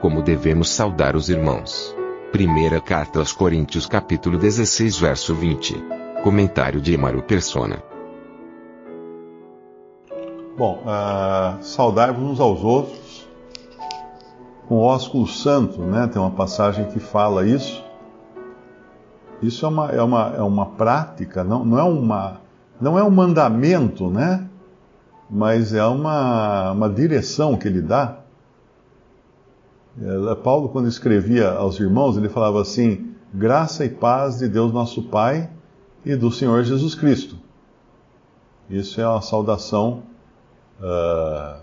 Como devemos saudar os irmãos. Primeira carta aos Coríntios capítulo 16 verso 20. Comentário de Emaro Persona. Bom, uh, saudai-vos uns aos outros com o ósculo santo, né? Tem uma passagem que fala isso. Isso é uma, é uma, é uma prática, não, não, é uma, não é um mandamento, né? Mas é uma, uma direção que ele dá. É, Paulo, quando escrevia aos irmãos, ele falava assim: graça e paz de Deus nosso Pai e do Senhor Jesus Cristo. Isso é uma saudação uh,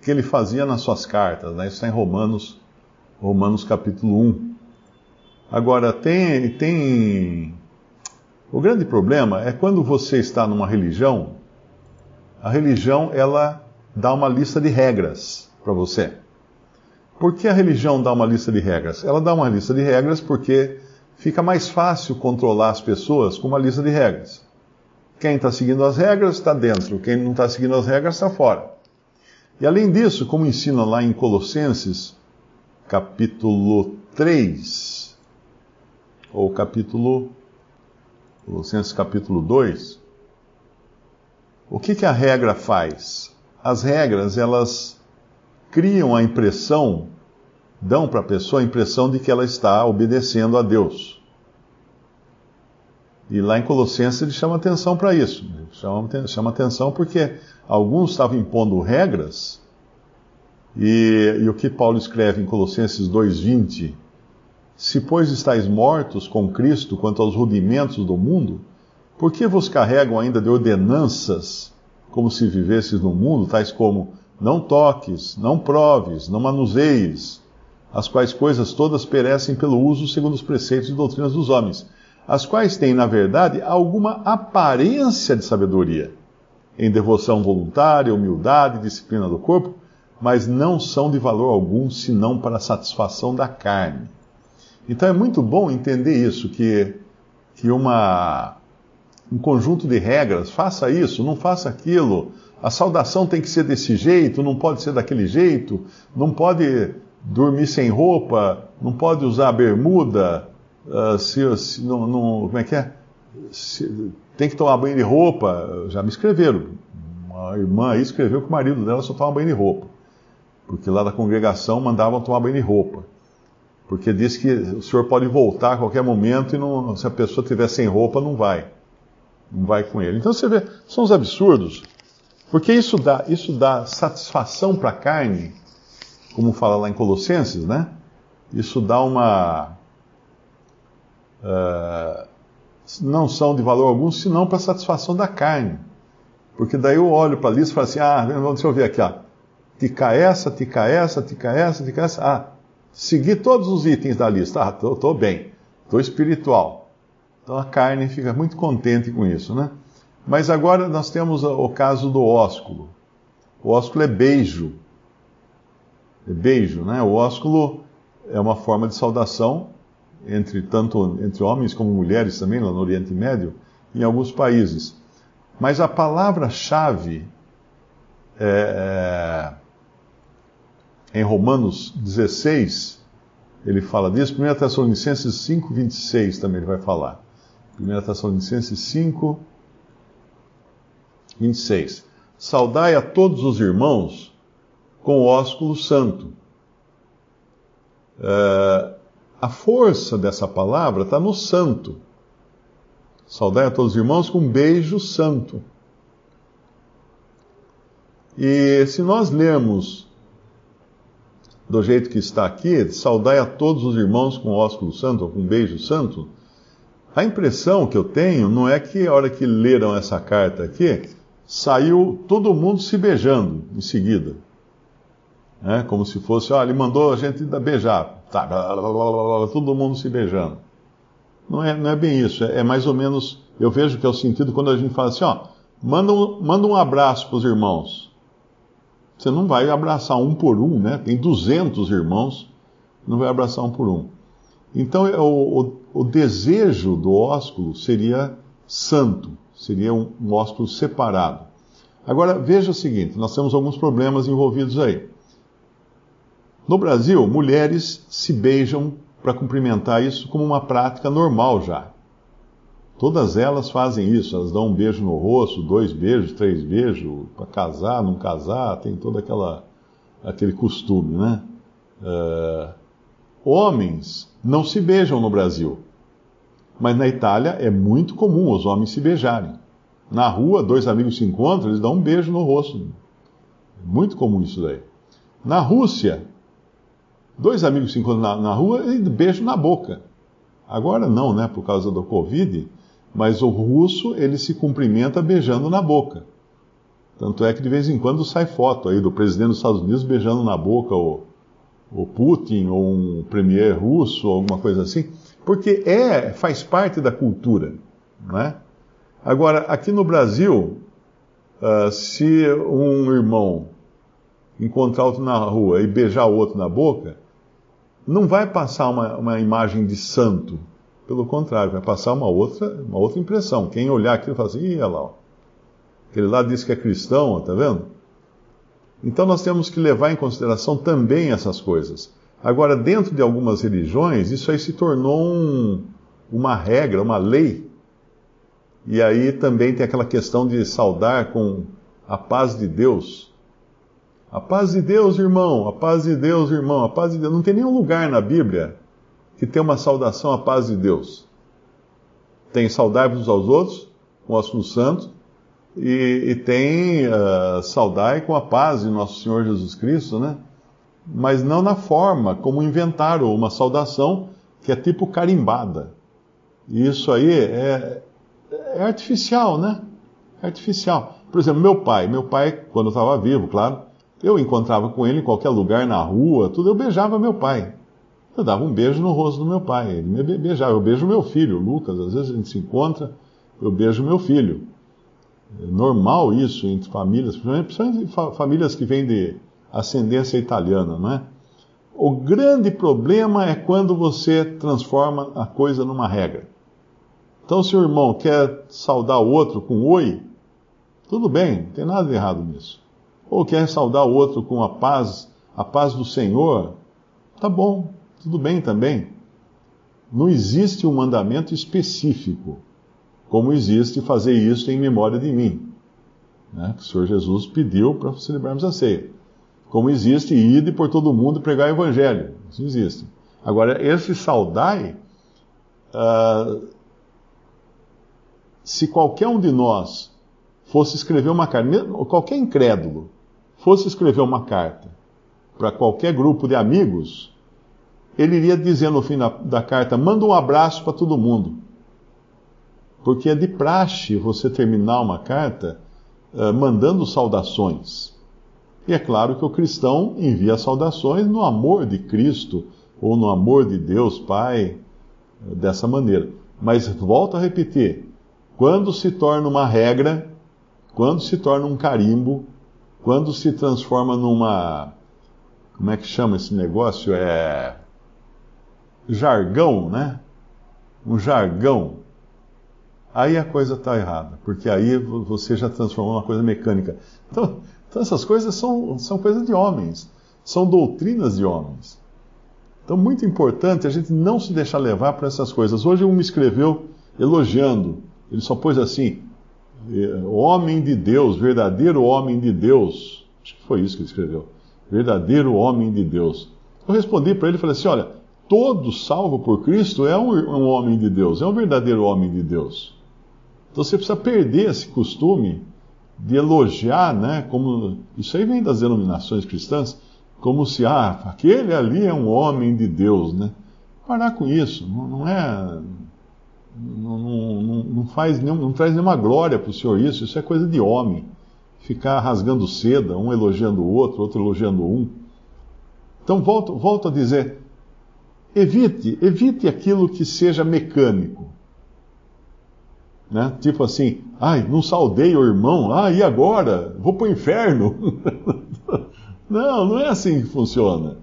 que ele fazia nas suas cartas, né? Isso está em Romanos, Romanos capítulo 1. Agora, tem, tem. O grande problema é quando você está numa religião, a religião ela dá uma lista de regras para você. Por que a religião dá uma lista de regras? Ela dá uma lista de regras porque fica mais fácil controlar as pessoas com uma lista de regras. Quem está seguindo as regras está dentro, quem não está seguindo as regras está fora. E além disso, como ensina lá em Colossenses, capítulo 3, ou capítulo, Colossenses capítulo 2, o que, que a regra faz? As regras, elas criam a impressão, dão para a pessoa a impressão de que ela está obedecendo a Deus. E lá em Colossenses ele chama atenção para isso. Chama, chama atenção porque alguns estavam impondo regras, e, e o que Paulo escreve em Colossenses 2,20: Se, pois, estáis mortos com Cristo quanto aos rudimentos do mundo, por que vos carregam ainda de ordenanças como se vivesses no mundo, tais como não toques, não proves, não manuseies, as quais coisas todas perecem pelo uso segundo os preceitos e doutrinas dos homens, as quais têm, na verdade, alguma aparência de sabedoria, em devoção voluntária, humildade, disciplina do corpo, mas não são de valor algum senão para a satisfação da carne. Então é muito bom entender isso, que, que uma, um conjunto de regras, faça isso, não faça aquilo, a saudação tem que ser desse jeito, não pode ser daquele jeito, não pode dormir sem roupa, não pode usar bermuda, uh, se, se não, não, como é que é? Se, tem que tomar banho de roupa. Já me escreveram. Uma irmã aí escreveu que o marido dela só toma banho de roupa. Porque lá da congregação mandavam tomar banho de roupa. Porque diz que o senhor pode voltar a qualquer momento e não, se a pessoa estiver sem roupa, não vai. Não vai com ele. Então você vê, são os absurdos. Porque isso dá, isso dá satisfação para a carne, como fala lá em Colossenses, né? Isso dá uma. Uh, não são de valor algum, senão para satisfação da carne. Porque daí eu olho para a lista e falo assim: ah, deixa eu ver aqui, ó. Tica essa, tica essa, tica essa, tica essa. Ah, segui todos os itens da lista. Ah, tô, tô bem, tô espiritual. Então a carne fica muito contente com isso, né? Mas agora nós temos o caso do ósculo. O ósculo é beijo. É beijo, né? O ósculo é uma forma de saudação entre tanto entre homens como mulheres também lá no Oriente Médio, em alguns países. Mas a palavra-chave é, é, em Romanos 16, ele fala disso. 1 Tessalonicenses 5, 26 também ele vai falar. 1 Tessalonicenses 5, 26. Saudai a todos os irmãos com o ósculo santo. Uh, a força dessa palavra está no santo. Saudai a todos os irmãos com um beijo santo. E se nós lermos do jeito que está aqui, saudai a todos os irmãos com ósculo santo, ou com um beijo santo, a impressão que eu tenho não é que a hora que leram essa carta aqui, saiu todo mundo se beijando em seguida. É, como se fosse, ó, ele mandou a gente beijar. Tá, todo mundo se beijando. Não é, não é bem isso, é, é, mais ou menos, eu vejo que é o sentido quando a gente fala assim, ó, manda um, manda um abraço para os irmãos. Você não vai abraçar um por um, né? Tem 200 irmãos, não vai abraçar um por um. Então, é, o, o, o desejo do ósculo seria santo, seria um, um separado. Agora, veja o seguinte: nós temos alguns problemas envolvidos aí. No Brasil, mulheres se beijam para cumprimentar isso como uma prática normal já. Todas elas fazem isso, elas dão um beijo no rosto, dois beijos, três beijos, para casar, não casar, tem todo aquela, aquele costume, né? Uh, homens não se beijam no Brasil, mas na Itália é muito comum os homens se beijarem. Na rua, dois amigos se encontram, eles dão um beijo no rosto. É muito comum isso daí. Na Rússia, dois amigos se encontram na, na rua e beijo na boca. Agora não, né, por causa do Covid, mas o russo ele se cumprimenta beijando na boca. Tanto é que de vez em quando sai foto aí do presidente dos Estados Unidos beijando na boca o, o Putin ou um premier russo, alguma coisa assim, porque é faz parte da cultura, não é? Agora aqui no Brasil, uh, se um irmão encontrar outro na rua e beijar o outro na boca, não vai passar uma, uma imagem de santo. Pelo contrário, vai passar uma outra, uma outra impressão. Quem olhar aquilo fala assim, ih, olha lá, ó. aquele lá diz que é cristão, ó, tá vendo? Então nós temos que levar em consideração também essas coisas. Agora, dentro de algumas religiões, isso aí se tornou um, uma regra, uma lei. E aí também tem aquela questão de saudar com a paz de Deus. A paz de Deus, irmão, a paz de Deus, irmão, a paz de Deus. Não tem nenhum lugar na Bíblia que tenha uma saudação à paz de Deus. Tem saudar uns aos outros, com o assunto santo, e, e tem uh, saudai com a paz de nosso Senhor Jesus Cristo, né? Mas não na forma como inventaram uma saudação que é tipo carimbada. E isso aí é, é artificial, né? É artificial. Por exemplo, meu pai. Meu pai, quando estava vivo, claro, eu encontrava com ele em qualquer lugar, na rua, tudo, eu beijava meu pai. Eu dava um beijo no rosto do meu pai. Ele me beijava. Eu beijo meu filho, Lucas. Às vezes a gente se encontra, eu beijo meu filho. É normal isso entre famílias, principalmente famílias que vêm de ascendência italiana, não é? O grande problema é quando você transforma a coisa numa regra. Então, se o irmão quer saudar o outro com oi, tudo bem, não tem nada de errado nisso. Ou quer saudar o outro com a paz, a paz do Senhor, tá bom, tudo bem também. Não existe um mandamento específico como existe fazer isso em memória de mim. Né? Que o Senhor Jesus pediu para celebrarmos a ceia. Como existe ir por todo mundo pregar o Evangelho. Isso existe. Agora, esse saudai, uh, se qualquer um de nós fosse escrever uma carta, qualquer incrédulo fosse escrever uma carta para qualquer grupo de amigos, ele iria dizer no fim da, da carta: manda um abraço para todo mundo. Porque é de praxe você terminar uma carta uh, mandando saudações. E é claro que o cristão envia saudações no amor de Cristo ou no amor de Deus Pai, uh, dessa maneira. Mas volto a repetir: quando se torna uma regra, quando se torna um carimbo, quando se transforma numa. Como é que chama esse negócio? É. Jargão, né? Um jargão aí a coisa está errada, porque aí você já transformou uma coisa mecânica. Então, então, essas coisas são, são coisas de homens, são doutrinas de homens. Então, muito importante a gente não se deixar levar para essas coisas. Hoje um me escreveu elogiando, ele só pôs assim, eh, homem de Deus, verdadeiro homem de Deus. Acho que foi isso que ele escreveu. Verdadeiro homem de Deus. Eu respondi para ele e falei assim: olha, todo salvo por Cristo é um, um homem de Deus, é um verdadeiro homem de Deus. Então você precisa perder esse costume de elogiar, né? Como isso aí vem das denominações cristãs, como se ah, aquele ali é um homem de Deus, né? Parar com isso, não, não é, não, não, não, faz nenhum, não traz nenhuma glória para o Senhor isso. Isso é coisa de homem. ficar rasgando seda, um elogiando o outro, outro elogiando um. Então, volto, volto a dizer: evite, evite aquilo que seja mecânico. Né? Tipo assim, ai, não saudei o irmão, ah, e agora? Vou para o inferno. não, não é assim que funciona.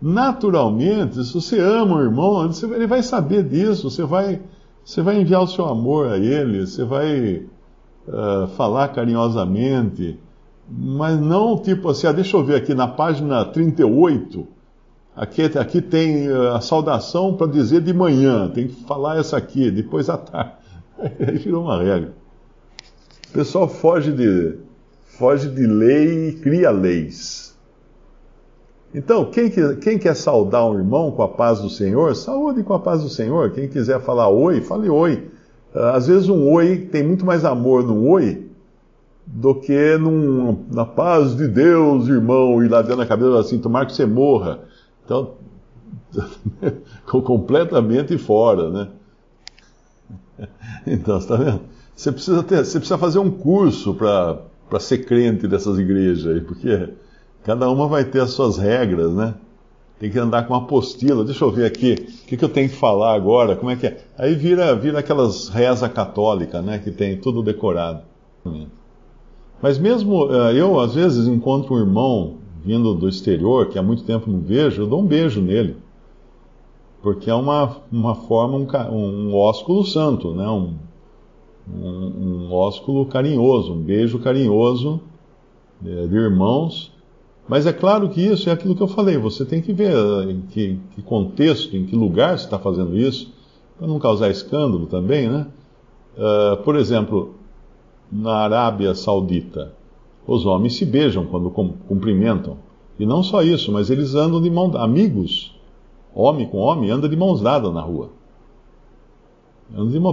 Naturalmente, se você ama o irmão, ele vai saber disso, você vai, você vai enviar o seu amor a ele, você vai uh, falar carinhosamente, mas não tipo assim, ah, deixa eu ver aqui na página 38, aqui, aqui tem ah, a saudação para dizer de manhã, tem que falar essa aqui, depois à tarde. Aí virou uma regra. O pessoal foge de, foge de lei e cria leis. Então, quem, quem quer saudar um irmão com a paz do Senhor, saúde com a paz do Senhor. Quem quiser falar oi, fale oi. Ah, às vezes um oi tem muito mais amor no oi do que num, na paz de Deus, irmão, e lá dentro da cabeça assim, tomar que você morra. Então, completamente fora, né? Então, você está vendo? Você precisa, ter, você precisa fazer um curso para ser crente dessas igrejas aí, porque cada uma vai ter as suas regras, né? Tem que andar com uma apostila. Deixa eu ver aqui, o que, que eu tenho que falar agora, como é que é? Aí vira, vira aquelas reza católica, né? Que tem tudo decorado. Mas mesmo eh, eu, às vezes, encontro um irmão vindo do exterior, que há muito tempo não vejo, eu dou um beijo nele porque é uma, uma forma, um, um ósculo santo, né? um, um, um ósculo carinhoso, um beijo carinhoso é, de irmãos. Mas é claro que isso é aquilo que eu falei, você tem que ver em que, que contexto, em que lugar você está fazendo isso, para não causar escândalo também, né? Uh, por exemplo, na Arábia Saudita, os homens se beijam quando cumprimentam. E não só isso, mas eles andam de mão amigos homem com homem, anda de mãos dadas na rua.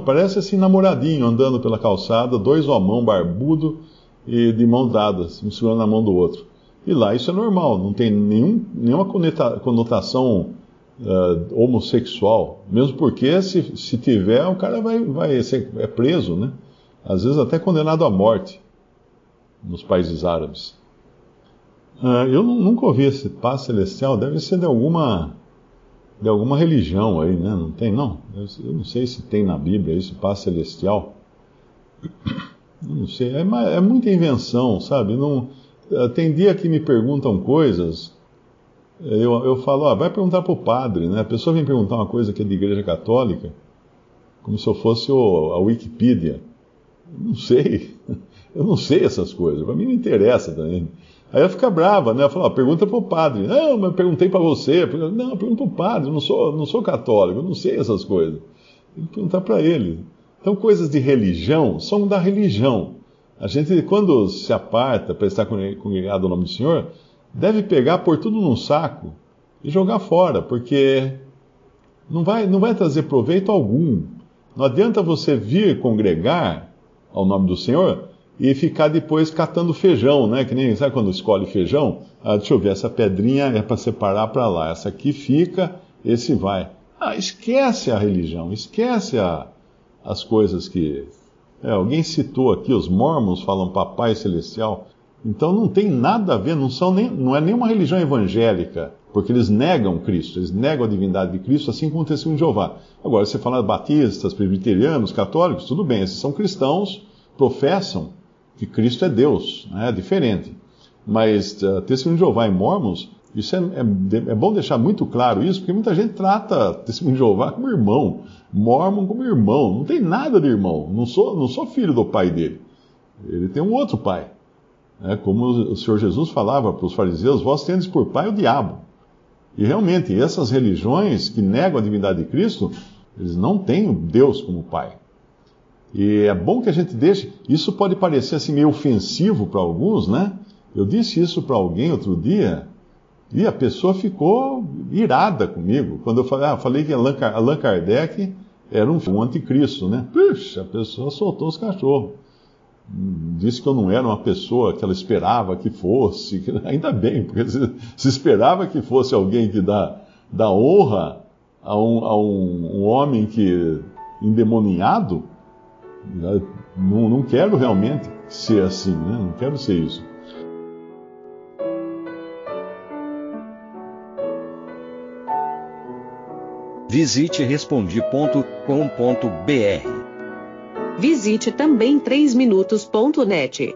Parece assim namoradinho, andando pela calçada, dois homão barbudo e de mãos dadas, um segurando na mão do outro. E lá isso é normal, não tem nenhum, nenhuma conotação uh, homossexual. Mesmo porque, se, se tiver, o cara vai, vai ser é preso, né? Às vezes até condenado à morte nos países árabes. Uh, eu nunca ouvi esse paz celestial, deve ser de alguma de alguma religião aí, né? Não tem, não? Eu, eu não sei se tem na Bíblia isso, paz celestial. Eu não sei, é, é, muita invenção, sabe? Não, eh, tem dia que me perguntam coisas, eu, eu falo, ah, vai perguntar para o padre, né? A pessoa vem perguntar uma coisa que é de igreja católica, como se eu fosse o, a Wikipedia. Não sei, eu não sei essas coisas, para mim não interessa também. Aí ela fica brava, né? Ela fala, pergunta para o padre. Não, mas perguntei para você. Não, pergunta para o padre, eu não sou, não sou católico, eu não sei essas coisas. Tem que perguntar para ele. Então, coisas de religião são da religião. A gente, quando se aparta para estar congregado ao nome do Senhor, deve pegar, pôr tudo num saco e jogar fora, porque não vai, não vai trazer proveito algum. Não adianta você vir congregar ao nome do Senhor e ficar depois catando feijão, né? Que nem, sabe quando escolhe feijão? Ah, deixa eu ver, essa pedrinha é para separar para lá, essa aqui fica, esse vai. Ah, esquece a religião, esquece a, as coisas que. É, alguém citou aqui, os mormons falam papai celestial. Então não tem nada a ver, não, são nem, não é nenhuma religião evangélica, porque eles negam Cristo, eles negam a divindade de Cristo, assim como aconteceu em Jeová. Agora, você fala batistas, presbiterianos, católicos, tudo bem, esses são cristãos, professam que Cristo é Deus, né? é diferente. Mas uh, testemunho de Jeová e Mormons, isso é, é, é, bom deixar muito claro isso, porque muita gente trata testemunho de Jeová como irmão, Mormon como irmão. Não tem nada de irmão. Não sou, não sou filho do pai dele. Ele tem um outro pai. É, como o Senhor Jesus falava para os fariseus, vós tendes por pai o diabo. E realmente, essas religiões que negam a divindade de Cristo, eles não têm Deus como pai. E é bom que a gente deixe. Isso pode parecer assim meio ofensivo para alguns, né? Eu disse isso para alguém outro dia e a pessoa ficou irada comigo. Quando eu falei, ah, falei que Allan Kardec era um, um anticristo, né? Puxa, a pessoa soltou os cachorros. Disse que eu não era uma pessoa que ela esperava que fosse. Ainda bem, porque se, se, esperava que fosse alguém que dá, dá honra a um, a um, um homem que endemoniado, não, não quero realmente. ser assim, né? Não quero ser isso. Visite respondi.com.br. Visite também 3minutos.net.